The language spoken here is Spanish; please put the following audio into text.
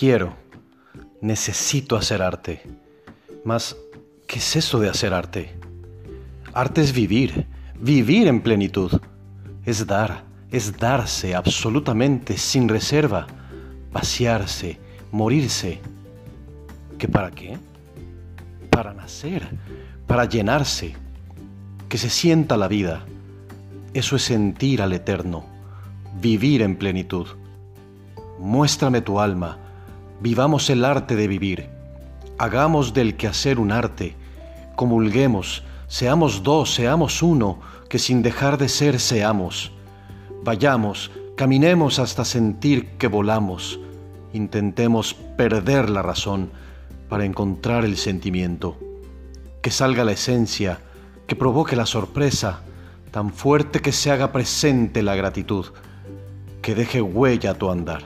Quiero, necesito hacer arte. Mas, ¿qué es eso de hacer arte? Arte es vivir, vivir en plenitud. Es dar, es darse absolutamente sin reserva, vaciarse, morirse. ¿Qué para qué? Para nacer, para llenarse, que se sienta la vida. Eso es sentir al eterno, vivir en plenitud. Muéstrame tu alma, vivamos el arte de vivir, hagamos del quehacer un arte, comulguemos, seamos dos, seamos uno, que sin dejar de ser seamos. Vayamos, caminemos hasta sentir que volamos, intentemos perder la razón para encontrar el sentimiento, que salga la esencia, que provoque la sorpresa, tan fuerte que se haga presente la gratitud, que deje huella a tu andar.